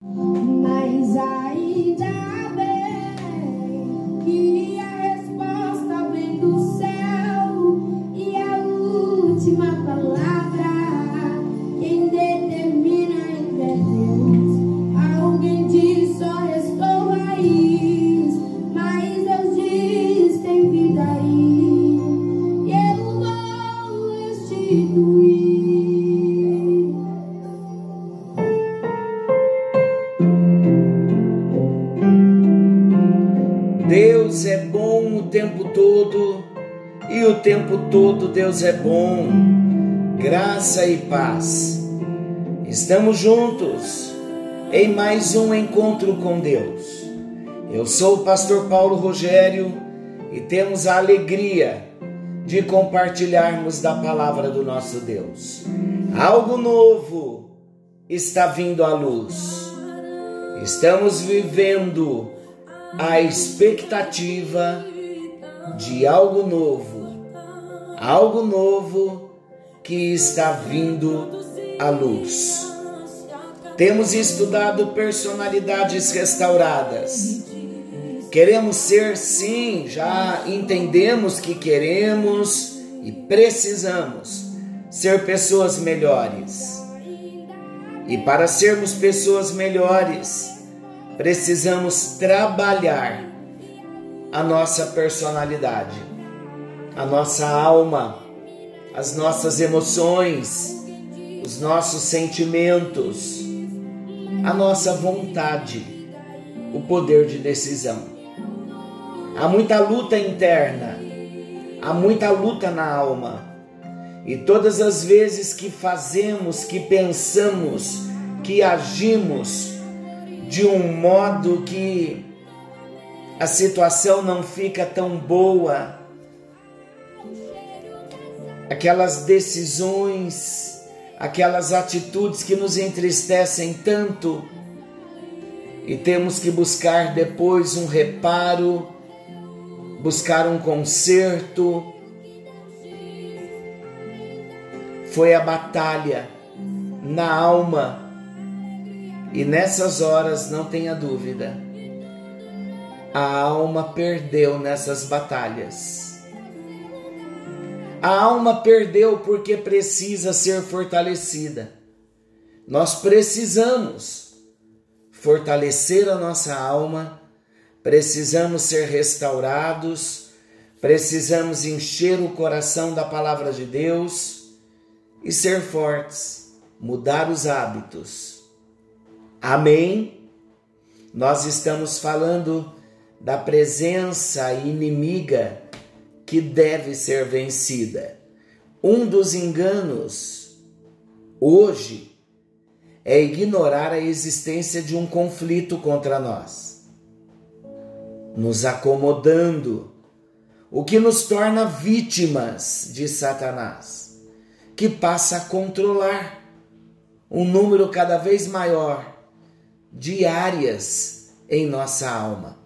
Mas ainda bem que a tempo todo Deus é bom. Graça e paz. Estamos juntos em mais um encontro com Deus. Eu sou o pastor Paulo Rogério e temos a alegria de compartilharmos da palavra do nosso Deus. Algo novo está vindo à luz. Estamos vivendo a expectativa de algo novo, algo novo que está vindo à luz. Temos estudado personalidades restauradas. Queremos ser, sim, já entendemos que queremos e precisamos ser pessoas melhores. E para sermos pessoas melhores, precisamos trabalhar a nossa personalidade, a nossa alma, as nossas emoções, os nossos sentimentos, a nossa vontade, o poder de decisão. Há muita luta interna, há muita luta na alma. E todas as vezes que fazemos, que pensamos, que agimos, de um modo que a situação não fica tão boa, aquelas decisões, aquelas atitudes que nos entristecem tanto, e temos que buscar depois um reparo, buscar um conserto. Foi a batalha na alma e nessas horas, não tenha dúvida, a alma perdeu nessas batalhas. A alma perdeu porque precisa ser fortalecida. Nós precisamos fortalecer a nossa alma, precisamos ser restaurados, precisamos encher o coração da palavra de Deus e ser fortes, mudar os hábitos Amém? Nós estamos falando da presença inimiga que deve ser vencida. Um dos enganos hoje é ignorar a existência de um conflito contra nós, nos acomodando, o que nos torna vítimas de Satanás, que passa a controlar um número cada vez maior diárias em nossa alma.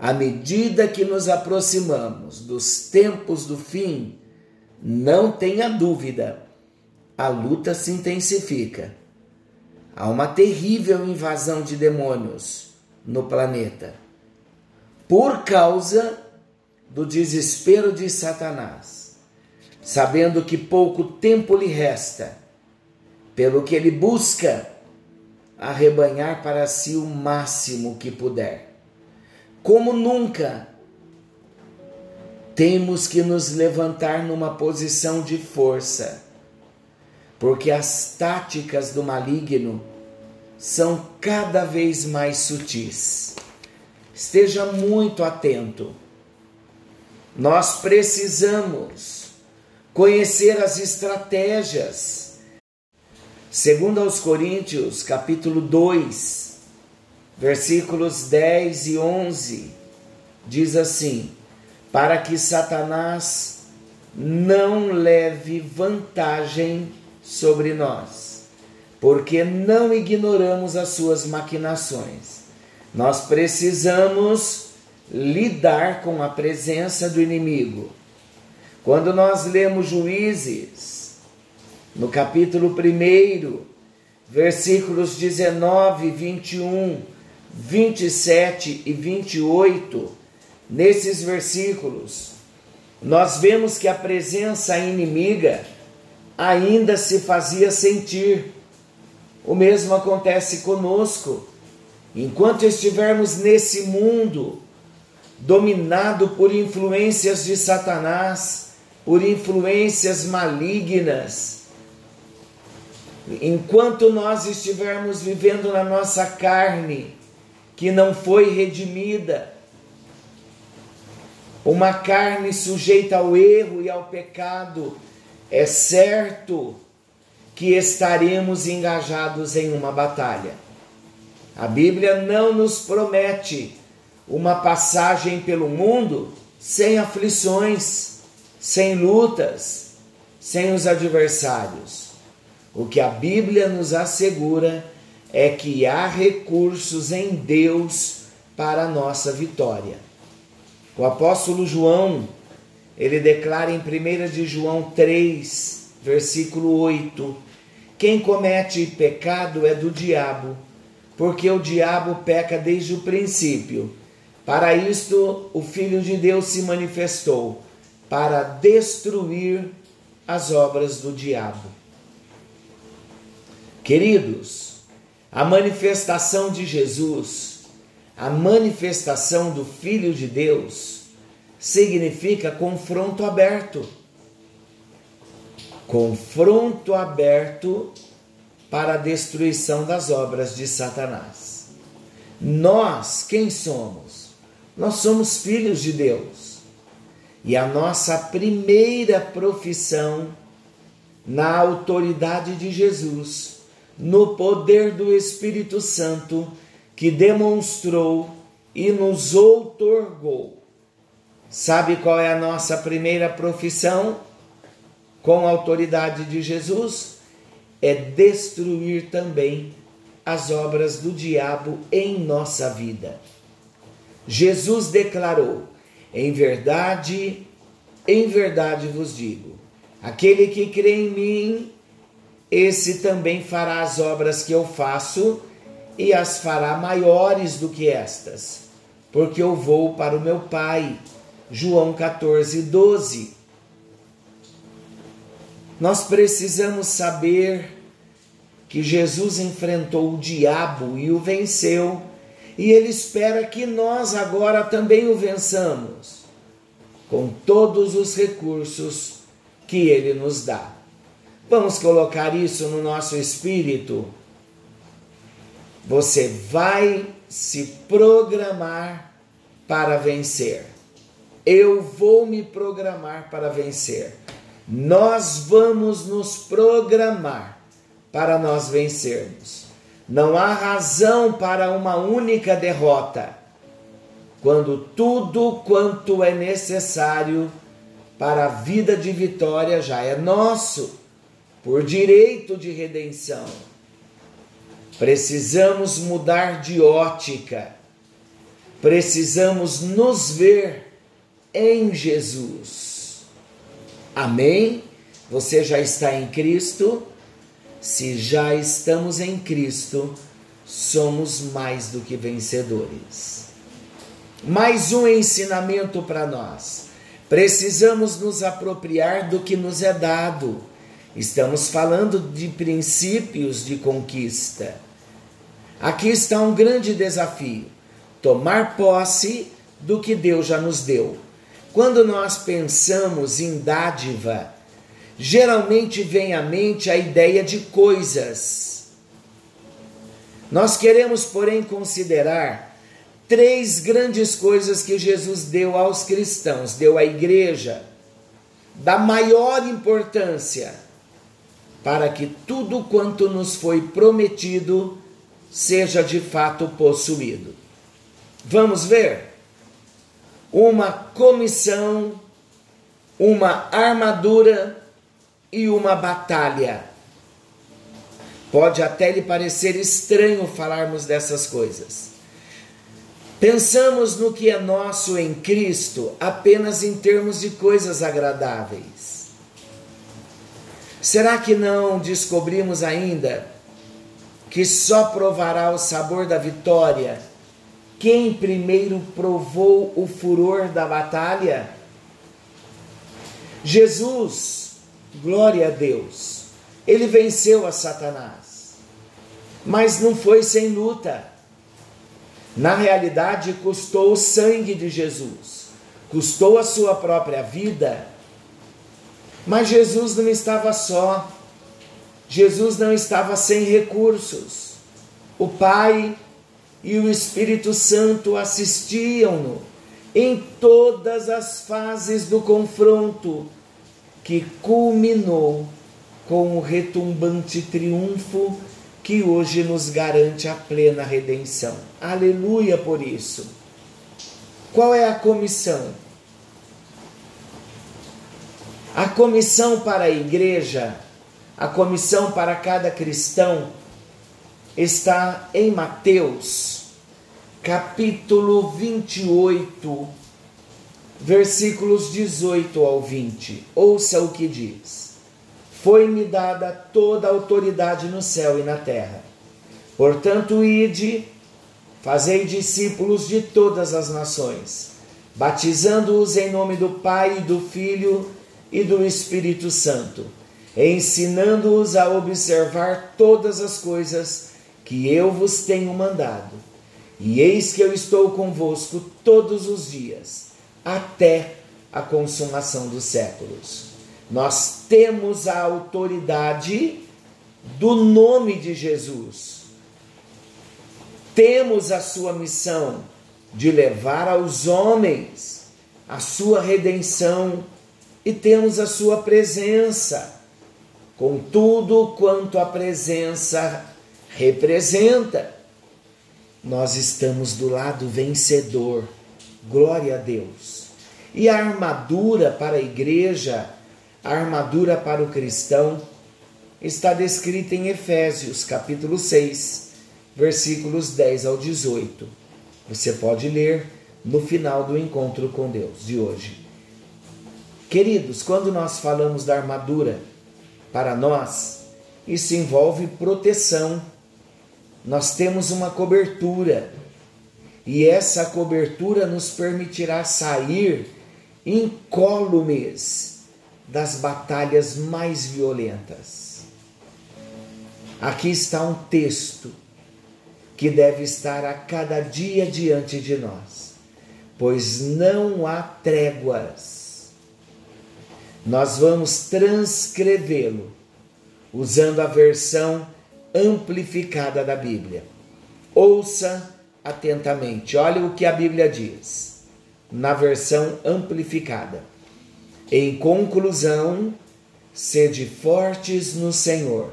À medida que nos aproximamos dos tempos do fim, não tenha dúvida, a luta se intensifica. Há uma terrível invasão de demônios no planeta por causa do desespero de Satanás, sabendo que pouco tempo lhe resta, pelo que ele busca arrebanhar para si o máximo que puder. Como nunca, temos que nos levantar numa posição de força, porque as táticas do maligno são cada vez mais sutis. Esteja muito atento. Nós precisamos conhecer as estratégias Segundo aos Coríntios, capítulo 2, versículos 10 e 11, diz assim: Para que Satanás não leve vantagem sobre nós, porque não ignoramos as suas maquinações. Nós precisamos lidar com a presença do inimigo. Quando nós lemos Juízes, no capítulo 1, versículos 19, 21, 27 e 28, nesses versículos, nós vemos que a presença inimiga ainda se fazia sentir. O mesmo acontece conosco. Enquanto estivermos nesse mundo dominado por influências de Satanás, por influências malignas, enquanto nós estivermos vivendo na nossa carne, que não foi redimida, uma carne sujeita ao erro e ao pecado, é certo que estaremos engajados em uma batalha. A Bíblia não nos promete uma passagem pelo mundo sem aflições, sem lutas, sem os adversários. O que a Bíblia nos assegura é que há recursos em Deus para a nossa vitória. O apóstolo João, ele declara em 1 de João 3, versículo 8: Quem comete pecado é do diabo, porque o diabo peca desde o princípio. Para isto o Filho de Deus se manifestou, para destruir as obras do diabo. Queridos, a manifestação de Jesus a manifestação do Filho de Deus significa confronto aberto. Confronto aberto para a destruição das obras de Satanás. Nós, quem somos? Nós somos filhos de Deus. E a nossa primeira profissão na autoridade de Jesus, no poder do Espírito Santo, que demonstrou e nos outorgou. Sabe qual é a nossa primeira profissão com a autoridade de Jesus? É destruir também as obras do diabo em nossa vida. Jesus declarou: Em verdade, em verdade vos digo, aquele que crê em mim, esse também fará as obras que eu faço e as fará maiores do que estas, porque eu vou para o meu Pai. João 14, 12. Nós precisamos saber que Jesus enfrentou o diabo e o venceu, e ele espera que nós agora também o vençamos, com todos os recursos que ele nos dá. Vamos colocar isso no nosso espírito você vai se programar para vencer. Eu vou me programar para vencer. Nós vamos nos programar para nós vencermos. Não há razão para uma única derrota, quando tudo quanto é necessário para a vida de vitória já é nosso, por direito de redenção. Precisamos mudar de ótica. Precisamos nos ver em Jesus. Amém? Você já está em Cristo? Se já estamos em Cristo, somos mais do que vencedores. Mais um ensinamento para nós. Precisamos nos apropriar do que nos é dado. Estamos falando de princípios de conquista. Aqui está um grande desafio: tomar posse do que Deus já nos deu. Quando nós pensamos em dádiva, geralmente vem à mente a ideia de coisas. Nós queremos, porém, considerar três grandes coisas que Jesus deu aos cristãos, deu à igreja, da maior importância, para que tudo quanto nos foi prometido seja de fato possuído. Vamos ver? Uma comissão, uma armadura e uma batalha. Pode até lhe parecer estranho falarmos dessas coisas. Pensamos no que é nosso em Cristo apenas em termos de coisas agradáveis. Será que não descobrimos ainda que só provará o sabor da vitória quem primeiro provou o furor da batalha? Jesus, glória a Deus, ele venceu a Satanás, mas não foi sem luta. Na realidade, custou o sangue de Jesus, custou a sua própria vida. Mas Jesus não estava só, Jesus não estava sem recursos. O Pai e o Espírito Santo assistiam-no em todas as fases do confronto, que culminou com o retumbante triunfo que hoje nos garante a plena redenção. Aleluia por isso. Qual é a comissão? A comissão para a igreja, a comissão para cada cristão, está em Mateus, capítulo 28, versículos 18 ao 20. Ouça o que diz: Foi-me dada toda a autoridade no céu e na terra. Portanto, ide, fazei discípulos de todas as nações, batizando-os em nome do Pai, do Filho e do Espírito Santo, ensinando-os a observar todas as coisas que eu vos tenho mandado. E eis que eu estou convosco todos os dias, até a consumação dos séculos. Nós temos a autoridade do nome de Jesus. Temos a sua missão de levar aos homens a sua redenção e temos a sua presença, com tudo quanto a presença representa. Nós estamos do lado vencedor. Glória a Deus. E a armadura para a igreja, a armadura para o cristão, está descrita em Efésios, capítulo 6, versículos 10 ao 18. Você pode ler no final do encontro com Deus de hoje. Queridos, quando nós falamos da armadura para nós, isso envolve proteção nós temos uma cobertura e essa cobertura nos permitirá sair incólumes das batalhas mais violentas. Aqui está um texto que deve estar a cada dia diante de nós, pois não há tréguas. Nós vamos transcrevê-lo usando a versão amplificada da Bíblia. Ouça atentamente, olha o que a Bíblia diz, na versão amplificada. Em conclusão, sede fortes no Senhor,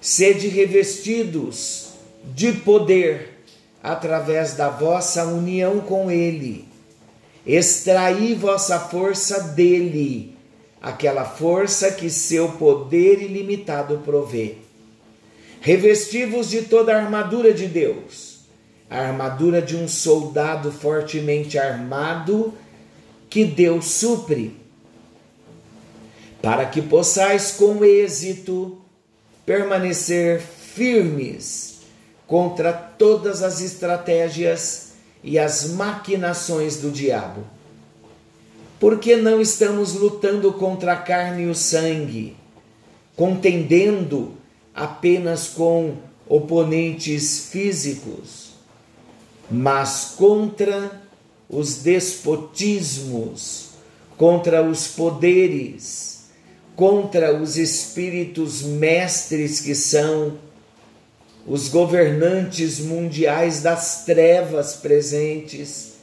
sede revestidos de poder através da vossa união com Ele. Extraí vossa força dele, aquela força que seu poder ilimitado provê. Revestivos de toda a armadura de Deus, a armadura de um soldado fortemente armado que Deus supre, para que possais com êxito permanecer firmes contra todas as estratégias e as maquinações do diabo. Porque não estamos lutando contra a carne e o sangue, contendendo apenas com oponentes físicos, mas contra os despotismos, contra os poderes, contra os espíritos mestres que são os governantes mundiais das trevas presentes,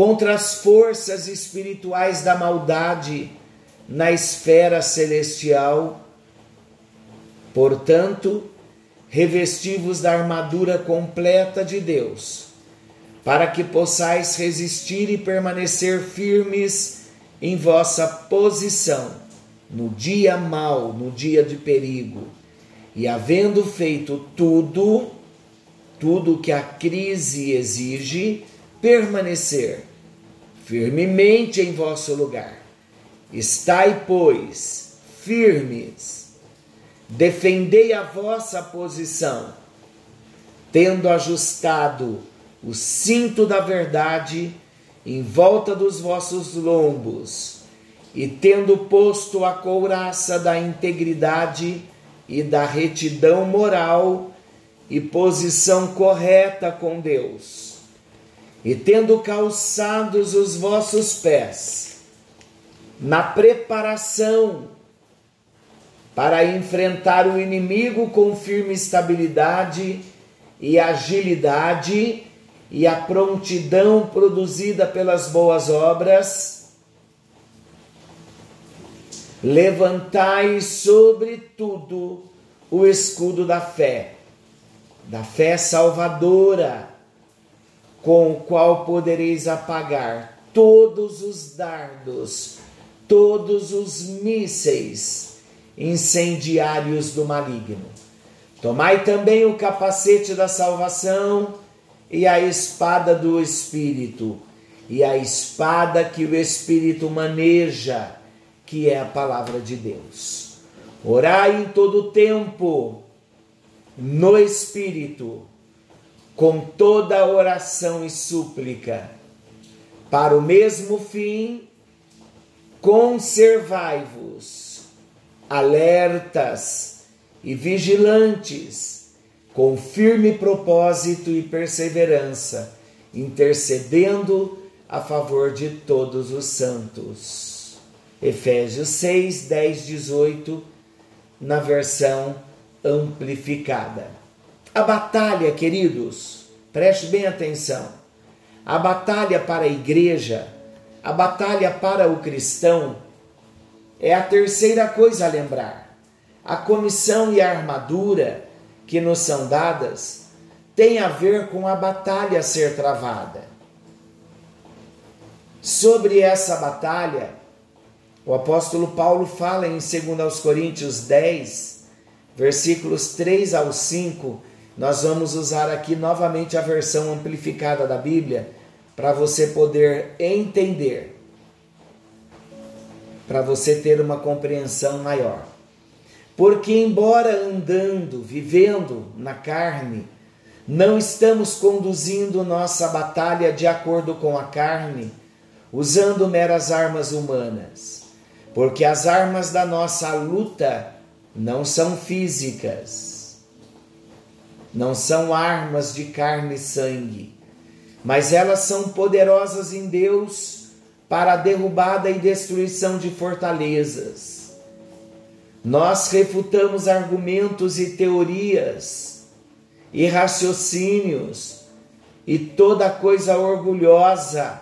contra as forças espirituais da maldade na esfera celestial. Portanto, revestivos da armadura completa de Deus, para que possais resistir e permanecer firmes em vossa posição no dia mau, no dia de perigo, e havendo feito tudo, tudo que a crise exige, permanecer firmemente em vosso lugar. Estai, pois, firmes Defendei a vossa posição, tendo ajustado o cinto da verdade em volta dos vossos lombos, e tendo posto a couraça da integridade e da retidão moral e posição correta com Deus, e tendo calçados os vossos pés na preparação para enfrentar o inimigo com firme estabilidade e agilidade e a prontidão produzida pelas boas obras, levantai sobretudo o escudo da fé, da fé salvadora, com o qual podereis apagar todos os dardos, todos os mísseis incendiários do maligno. Tomai também o capacete da salvação e a espada do Espírito, e a espada que o Espírito maneja, que é a palavra de Deus. Orai em todo tempo, no Espírito, com toda oração e súplica, para o mesmo fim, conservai-vos alertas e vigilantes com firme propósito e perseverança, intercedendo a favor de todos os santos. Efésios 6, 10, 18, na versão amplificada. A batalha, queridos, preste bem atenção. A batalha para a igreja, a batalha para o cristão, é a terceira coisa a lembrar. A comissão e a armadura que nos são dadas tem a ver com a batalha a ser travada. Sobre essa batalha, o apóstolo Paulo fala em 2 Coríntios 10, versículos 3 ao 5. Nós vamos usar aqui novamente a versão amplificada da Bíblia para você poder entender, para você ter uma compreensão maior. Porque, embora andando, vivendo na carne, não estamos conduzindo nossa batalha de acordo com a carne, usando meras armas humanas. Porque as armas da nossa luta não são físicas, não são armas de carne e sangue, mas elas são poderosas em Deus para a derrubada e destruição de fortalezas nós refutamos argumentos e teorias e raciocínios e toda coisa orgulhosa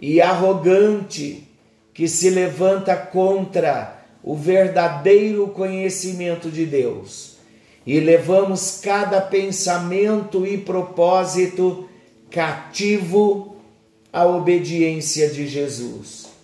e arrogante que se levanta contra o verdadeiro conhecimento de Deus. E levamos cada pensamento e propósito cativo à obediência de Jesus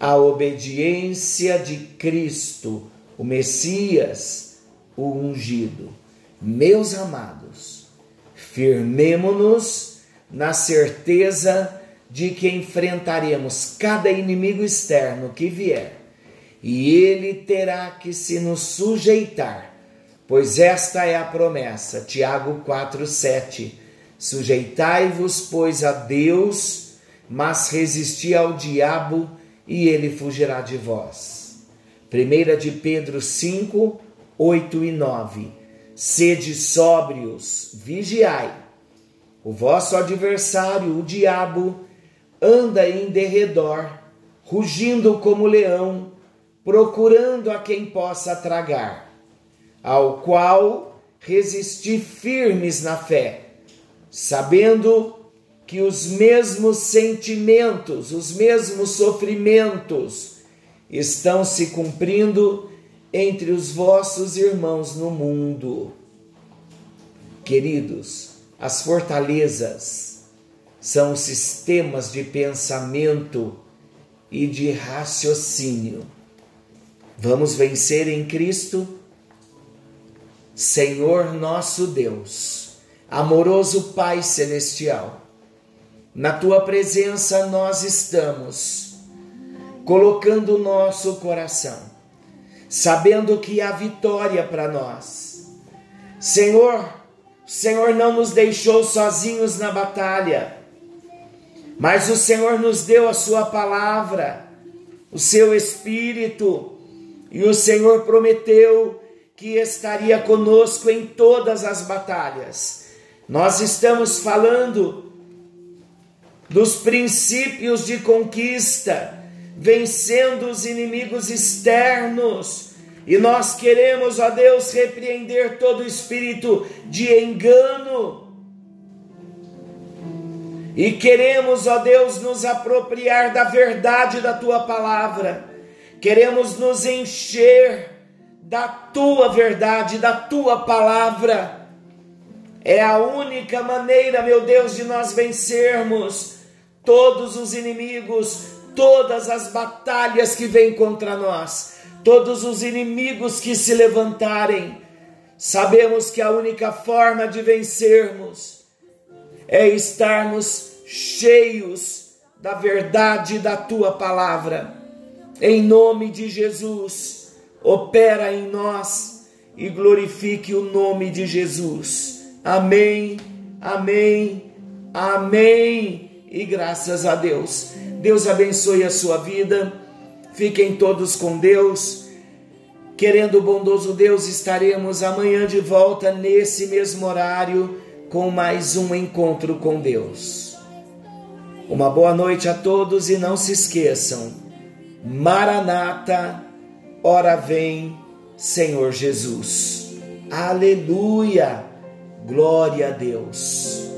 a obediência de Cristo, o Messias, o ungido. Meus amados, firmemo-nos na certeza de que enfrentaremos cada inimigo externo que vier, e ele terá que se nos sujeitar, pois esta é a promessa. Tiago 4:7. Sujeitai-vos, pois, a Deus, mas resisti ao diabo, e ele fugirá de vós. 1 de Pedro 5, 8 e 9. Sede sóbrios, vigiai. O vosso adversário, o diabo, anda em derredor, rugindo como leão, procurando a quem possa tragar, ao qual resisti firmes na fé, sabendo que os mesmos sentimentos, os mesmos sofrimentos estão se cumprindo entre os vossos irmãos no mundo. Queridos, as fortalezas são sistemas de pensamento e de raciocínio. Vamos vencer em Cristo, Senhor nosso Deus, amoroso Pai celestial na tua presença nós estamos, colocando o nosso coração, sabendo que há vitória para nós. Senhor, O Senhor não nos deixou sozinhos na batalha, mas o Senhor nos deu a Sua palavra, o seu Espírito, e o Senhor prometeu que estaria conosco em todas as batalhas. Nós estamos falando dos princípios de conquista, vencendo os inimigos externos. E nós queremos, ó Deus, repreender todo espírito de engano. E queremos, ó Deus, nos apropriar da verdade da tua palavra. Queremos nos encher da tua verdade, da tua palavra. É a única maneira, meu Deus, de nós vencermos todos os inimigos, todas as batalhas que vêm contra nós, todos os inimigos que se levantarem. Sabemos que a única forma de vencermos é estarmos cheios da verdade da tua palavra. Em nome de Jesus opera em nós e glorifique o nome de Jesus. Amém, amém, amém. E graças a Deus. Deus abençoe a sua vida. Fiquem todos com Deus. Querendo o bondoso Deus, estaremos amanhã de volta nesse mesmo horário com mais um encontro com Deus. Uma boa noite a todos e não se esqueçam. Maranata Ora vem, Senhor Jesus. Aleluia! Glória a Deus.